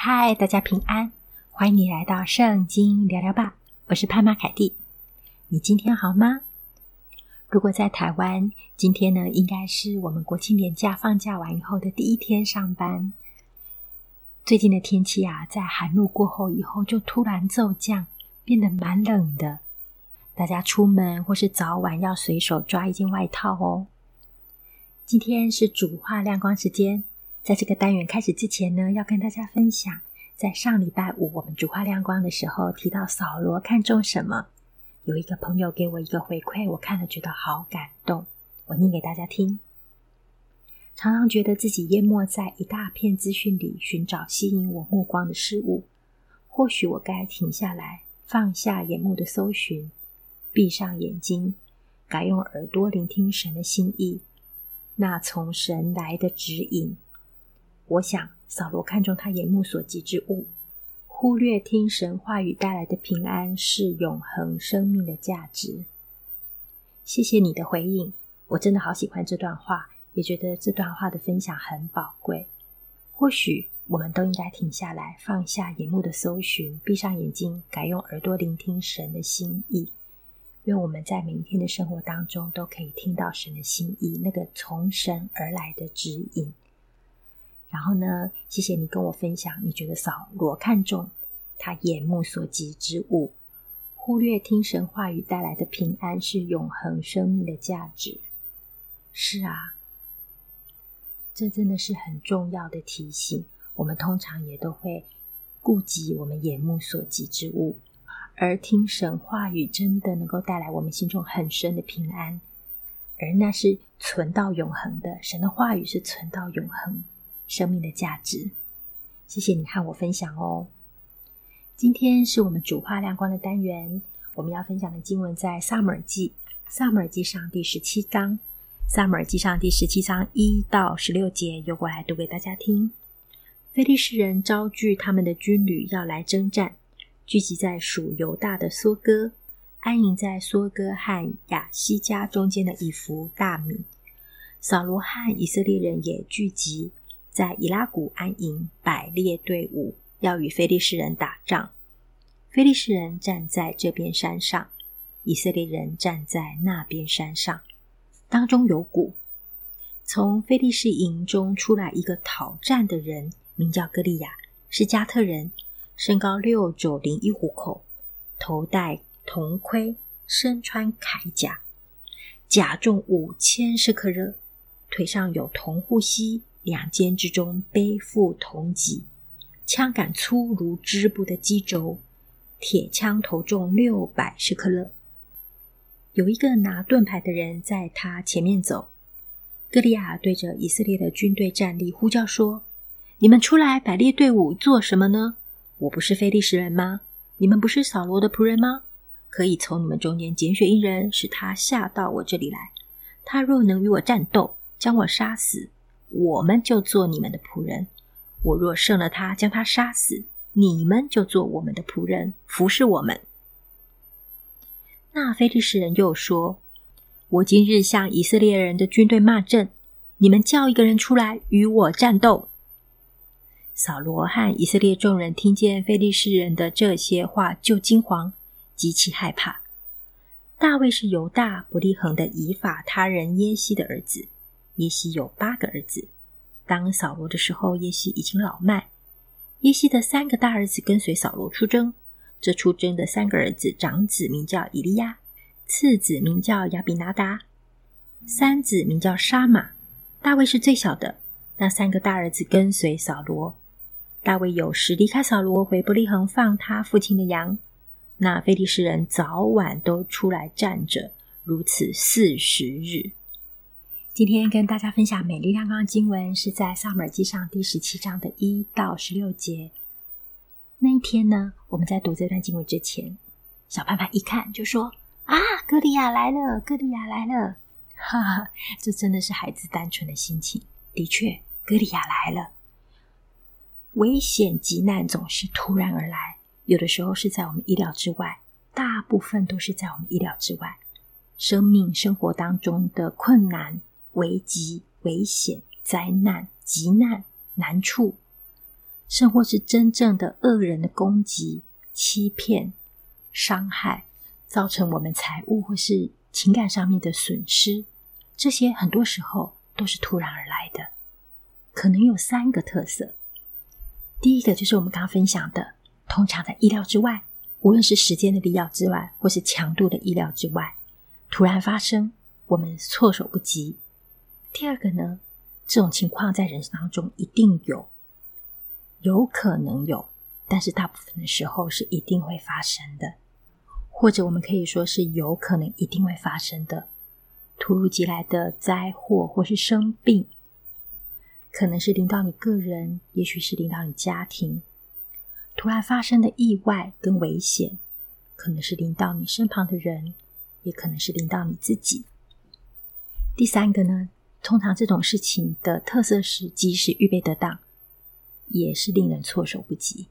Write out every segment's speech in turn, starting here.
嗨，大家平安，欢迎你来到圣经聊聊吧。我是潘妈凯蒂，你今天好吗？如果在台湾，今天呢，应该是我们国庆连假放假完以后的第一天上班。最近的天气啊，在寒露过后以后，就突然骤降，变得蛮冷的。大家出门或是早晚要随手抓一件外套哦。今天是主话亮光时间，在这个单元开始之前呢，要跟大家分享，在上礼拜五我们主话亮光的时候提到扫罗看中什么，有一个朋友给我一个回馈，我看了觉得好感动，我念给大家听。常常觉得自己淹没在一大片资讯里，寻找吸引我目光的事物，或许我该停下来，放下眼目的搜寻。闭上眼睛，改用耳朵聆听神的心意，那从神来的指引。我想，扫罗看中他眼目所及之物，忽略听神话语带来的平安是永恒生命的价值。谢谢你的回应，我真的好喜欢这段话，也觉得这段话的分享很宝贵。或许我们都应该停下来，放下眼目的搜寻，闭上眼睛，改用耳朵聆听神的心意。愿我们在每一天的生活当中都可以听到神的心意，那个从神而来的指引。然后呢，谢谢你跟我分享，你觉得扫罗看重他眼目所及之物，忽略听神话语带来的平安是永恒生命的价值。是啊，这真的是很重要的提醒。我们通常也都会顾及我们眼目所及之物。而听神话语真的能够带来我们心中很深的平安，而那是存到永恒的。神的话语是存到永恒生命的价值。谢谢你和我分享哦。今天是我们主话亮光的单元，我们要分享的经文在撒母耳记，撒母耳记上第十七章，撒母耳记上第十七章一到十六节，由我来读给大家听。非利士人招聚他们的军旅要来征战。聚集在属犹大的梭哥，安营在梭哥和亚西加中间的以弗大米。扫罗和以色列人也聚集在以拉谷安营，摆列队伍，要与非利士人打仗。非利士人站在这边山上，以色列人站在那边山上，当中有谷。从非利士营中出来一个讨战的人，名叫歌利亚，是加特人。身高六肘零一虎口，头戴铜盔，身穿铠甲，甲重五千舍克热，腿上有铜护膝，两肩之中背负铜戟，枪杆粗如织布的机轴，铁枪头重六百舍客勒。有一个拿盾牌的人在他前面走，歌利亚对着以色列的军队站立，呼叫说：“你们出来摆列队伍做什么呢？”我不是非利士人吗？你们不是扫罗的仆人吗？可以从你们中间拣选一人，使他下到我这里来。他若能与我战斗，将我杀死，我们就做你们的仆人；我若胜了他，将他杀死，你们就做我们的仆人，服侍我们。那非利士人又说：“我今日向以色列人的军队骂阵，你们叫一个人出来与我战斗。”扫罗和以色列众人听见非利士人的这些话，就惊惶，极其害怕。大卫是犹大伯利恒的以法他人耶西的儿子，耶西有八个儿子。当扫罗的时候，耶西已经老迈。耶西的三个大儿子跟随扫罗出征，这出征的三个儿子，长子名叫以利亚，次子名叫亚比拿达，三子名叫沙玛。大卫是最小的。那三个大儿子跟随扫罗。大卫有时离开扫罗，回伯利恒放他父亲的羊。那非利士人早晚都出来站着，如此四十日。今天跟大家分享美丽亮光的经文，是在撒母耳记上第十七章的一到十六节。那一天呢，我们在读这段经文之前，小盼盼一看就说：“啊，歌利亚来了，歌利亚来了！”哈哈，这真的是孩子单纯的心情。的确，歌利亚来了。危险急难总是突然而来，有的时候是在我们意料之外，大部分都是在我们意料之外。生命生活当中的困难、危急、危险、灾难、急难、难处，甚或是真正的恶人的攻击、欺骗、伤害，造成我们财务或是情感上面的损失，这些很多时候都是突然而来的。可能有三个特色。第一个就是我们刚刚分享的，通常在意料之外，无论是时间的意料之外，或是强度的意料之外，突然发生，我们措手不及。第二个呢，这种情况在人生当中一定有，有可能有，但是大部分的时候是一定会发生的，或者我们可以说是有可能一定会发生的，突如其来的灾祸或是生病。可能是临到你个人，也许是临到你家庭，突然发生的意外跟危险，可能是临到你身旁的人，也可能是临到你自己。第三个呢，通常这种事情的特色是，即使预备得当，也是令人措手不及。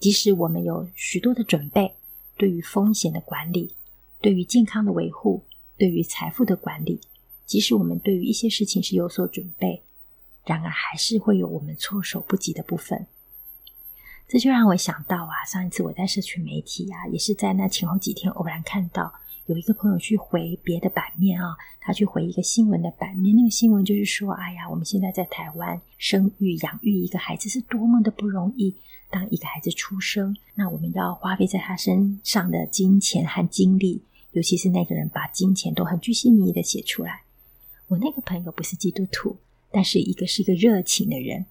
即使我们有许多的准备，对于风险的管理，对于健康的维护，对于财富的管理，即使我们对于一些事情是有所准备。然而，还是会有我们措手不及的部分。这就让我想到啊，上一次我在社群媒体啊，也是在那前后几天偶然看到有一个朋友去回别的版面啊，他去回一个新闻的版面。那个新闻就是说，哎呀，我们现在在台湾生育养育一个孩子是多么的不容易。当一个孩子出生，那我们要花费在他身上的金钱和精力，尤其是那个人把金钱都很具细靡遗的写出来。我那个朋友不是基督徒。但是一个是一个热情的人，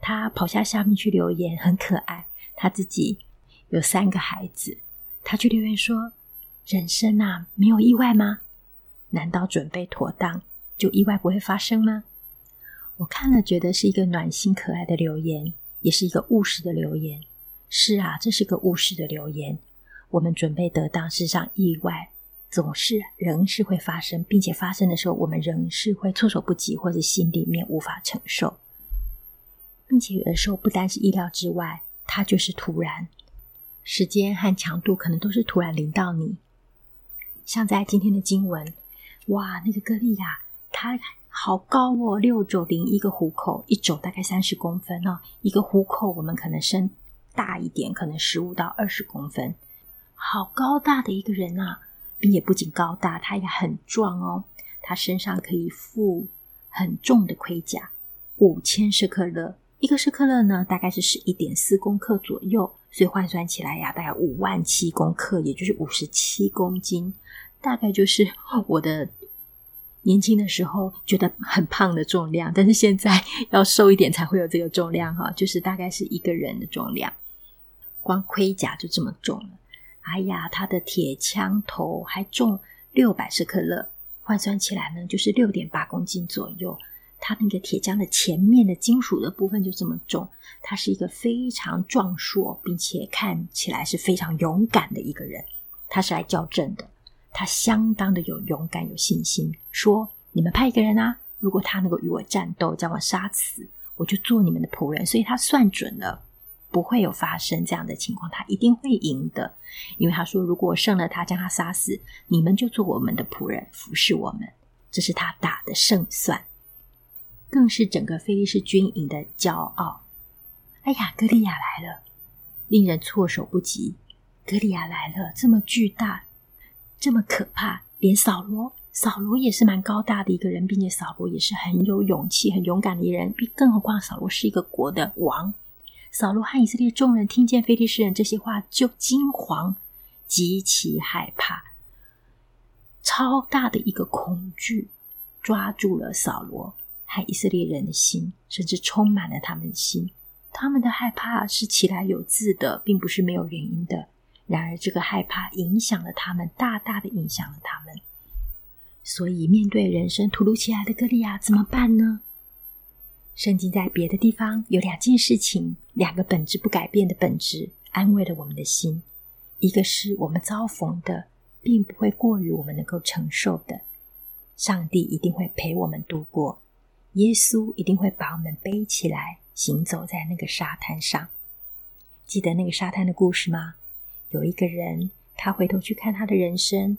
他跑下下面去留言，很可爱。他自己有三个孩子，他去留言说：“人生啊，没有意外吗？难道准备妥当就意外不会发生吗？”我看了，觉得是一个暖心可爱的留言，也是一个务实的留言。是啊，这是个务实的留言。我们准备得当，事实上意外。总是仍是会发生，并且发生的时候，我们仍是会措手不及，或者心里面无法承受，并且有的时候不单是意料之外，它就是突然，时间和强度可能都是突然临到你。像在今天的经文，哇，那个歌利亚，它好高哦，六肘零一个虎口，一肘大概三十公分哦，一个虎口我们可能伸大一点，可能十五到二十公分，好高大的一个人啊！并且不仅高大，他也很壮哦。他身上可以负很重的盔甲，五千舍客勒，一个舍客勒呢，大概是十一点四公克左右，所以换算起来呀，大概五万七公克，也就是五十七公斤，大概就是我的年轻的时候觉得很胖的重量，但是现在 要瘦一点才会有这个重量哈，就是大概是一个人的重量，光盔甲就这么重了。哎呀，他的铁枪头还重六百舍客勒，换算起来呢，就是六点八公斤左右。他那个铁匠的前面的金属的部分就这么重。他是一个非常壮硕，并且看起来是非常勇敢的一个人。他是来校正的，他相当的有勇敢、有信心，说：“你们派一个人啊，如果他能够与我战斗，将我杀死，我就做你们的仆人。”所以他算准了。不会有发生这样的情况，他一定会赢的，因为他说：“如果我胜了他，将他杀死，你们就做我们的仆人，服侍我们。”这是他打的胜算，更是整个非利士军营的骄傲。哎呀，格利亚来了，令人措手不及。格利亚来了，这么巨大，这么可怕，连扫罗，扫罗也是蛮高大的一个人，并且扫罗也是很有勇气、很勇敢的一个人，更何况扫罗是一个国的王。扫罗和以色列众人听见非利士人这些话，就惊惶，极其害怕，超大的一个恐惧抓住了扫罗和以色列人的心，甚至充满了他们的心。他们的害怕是起来有字的，并不是没有原因的。然而，这个害怕影响了他们，大大的影响了他们。所以，面对人生突如其来的歌利亚，怎么办呢？圣经在别的地方有两件事情，两个本质不改变的本质，安慰了我们的心。一个是我们遭逢的，并不会过于我们能够承受的，上帝一定会陪我们度过，耶稣一定会把我们背起来，行走在那个沙滩上。记得那个沙滩的故事吗？有一个人，他回头去看他的人生，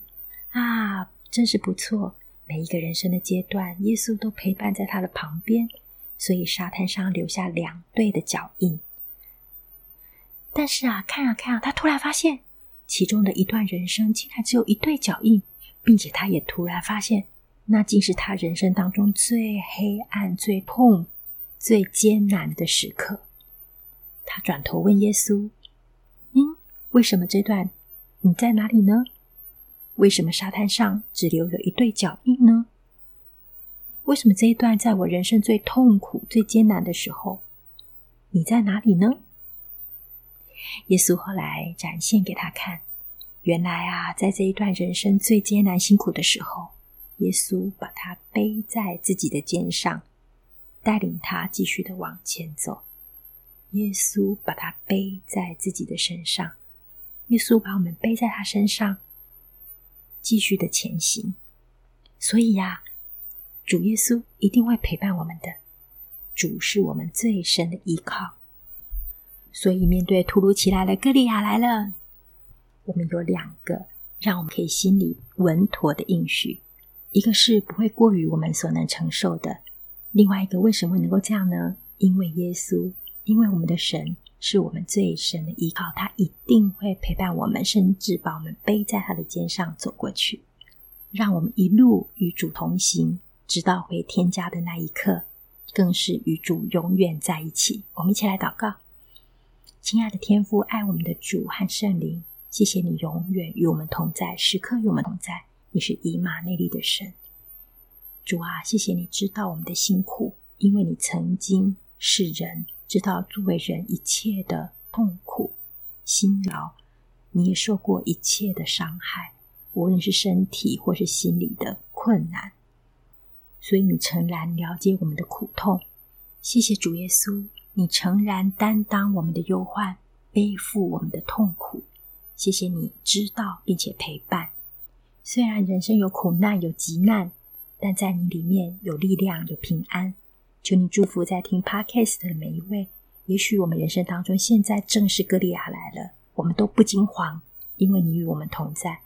啊，真是不错，每一个人生的阶段，耶稣都陪伴在他的旁边。所以沙滩上留下两对的脚印，但是啊，看啊看啊，他突然发现其中的一段人生竟然只有一对脚印，并且他也突然发现，那竟是他人生当中最黑暗、最痛、最艰难的时刻。他转头问耶稣：“嗯，为什么这段你在哪里呢？为什么沙滩上只留有一对脚印呢？为什么这一段在我人生最痛苦、最艰难的时候，你在哪里呢？”耶稣后来展现给他看，原来啊，在这一段人生最艰难、辛苦的时候，耶稣把他背在自己的肩上，带领他继续的往前走。耶稣把他背在自己的身上，耶稣把我们背在他身上，继续的前行。所以呀，主耶稣一定会陪伴我们的，主是我们最深的依靠。所以，面对突如其来的歌利亚来了，我们有两个让我们可以心里稳妥的应许：一个是不会过于我们所能承受的；另外一个，为什么能够这样呢？因为耶稣，因为我们的神是我们最深的依靠，他一定会陪伴我们，甚至把我们背在他的肩上走过去，让我们一路与主同行，直到回天家的那一刻，更是与主永远在一起。我们一起来祷告。亲爱的天父，爱我们的主和圣灵，谢谢你永远与我们同在，时刻与我们同在。你是以马内利的神，主啊，谢谢你知道我们的辛苦，因为你曾经是人，知道作为人一切的痛苦、辛劳，你也受过一切的伤害，无论是身体或是心理的困难，所以你诚然了解我们的苦痛。谢谢主耶稣。你诚然担当我们的忧患，背负我们的痛苦。谢谢你知道并且陪伴。虽然人生有苦难有急难，但在你里面有力量有平安。求你祝福在听 Podcast 的每一位。也许我们人生当中现在正是歌利亚来了，我们都不惊慌，因为你与我们同在。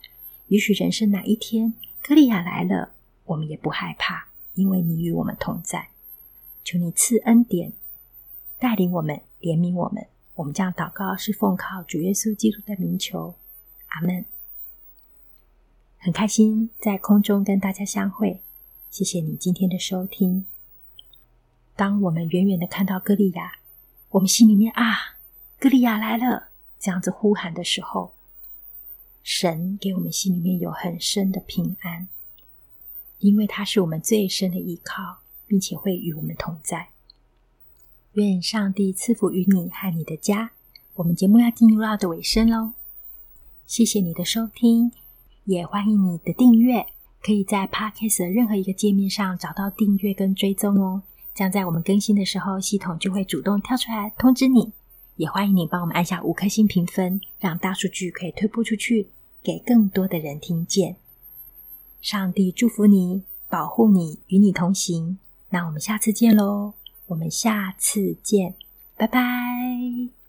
也许人生哪一天歌利亚来了，我们也不害怕，因为你与我们同在。求你赐恩典。带领我们，怜悯我们。我们这样祷告是奉靠主耶稣基督的名求，阿门。很开心在空中跟大家相会，谢谢你今天的收听。当我们远远的看到歌利亚，我们心里面啊，歌利亚来了，这样子呼喊的时候，神给我们心里面有很深的平安，因为他是我们最深的依靠，并且会与我们同在。愿上帝赐福于你和你的家。我们节目要进入到的尾声喽，谢谢你的收听，也欢迎你的订阅。可以在 Podcast 的任何一个界面上找到订阅跟追踪哦，这样在我们更新的时候，系统就会主动跳出来通知你。也欢迎你帮我们按下五颗星评分，让大数据可以推播出去，给更多的人听见。上帝祝福你，保护你，与你同行。那我们下次见喽。我们下次见，拜拜。